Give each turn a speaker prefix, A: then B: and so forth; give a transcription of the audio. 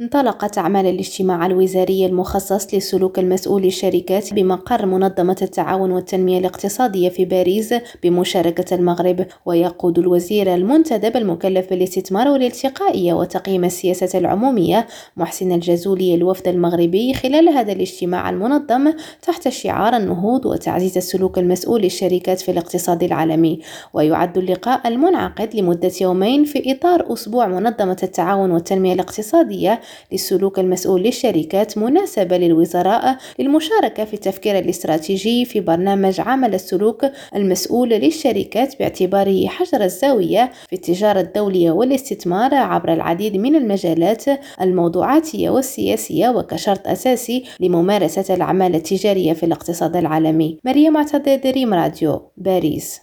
A: انطلقت أعمال الاجتماع الوزاري المخصص للسلوك المسؤول للشركات بمقر منظمة التعاون والتنمية الاقتصادية في باريس بمشاركة المغرب ويقود الوزير المنتدب المكلف بالاستثمار والالتقائية وتقييم السياسة العمومية محسن الجزولي الوفد المغربي خلال هذا الاجتماع المنظم تحت شعار النهوض وتعزيز السلوك المسؤول للشركات في الاقتصاد العالمي. ويعد اللقاء المنعقد لمدة يومين في إطار أسبوع منظمة التعاون والتنمية الاقتصادية للسلوك المسؤول للشركات مناسبة للوزراء للمشاركة في التفكير الاستراتيجي في برنامج عمل السلوك المسؤول للشركات باعتباره حجر الزاوية في التجارة الدولية والاستثمار عبر العديد من المجالات الموضوعاتية والسياسية وكشرط أساسي لممارسة الأعمال التجارية في الاقتصاد العالمي. مريم معتضد دريم راديو باريس.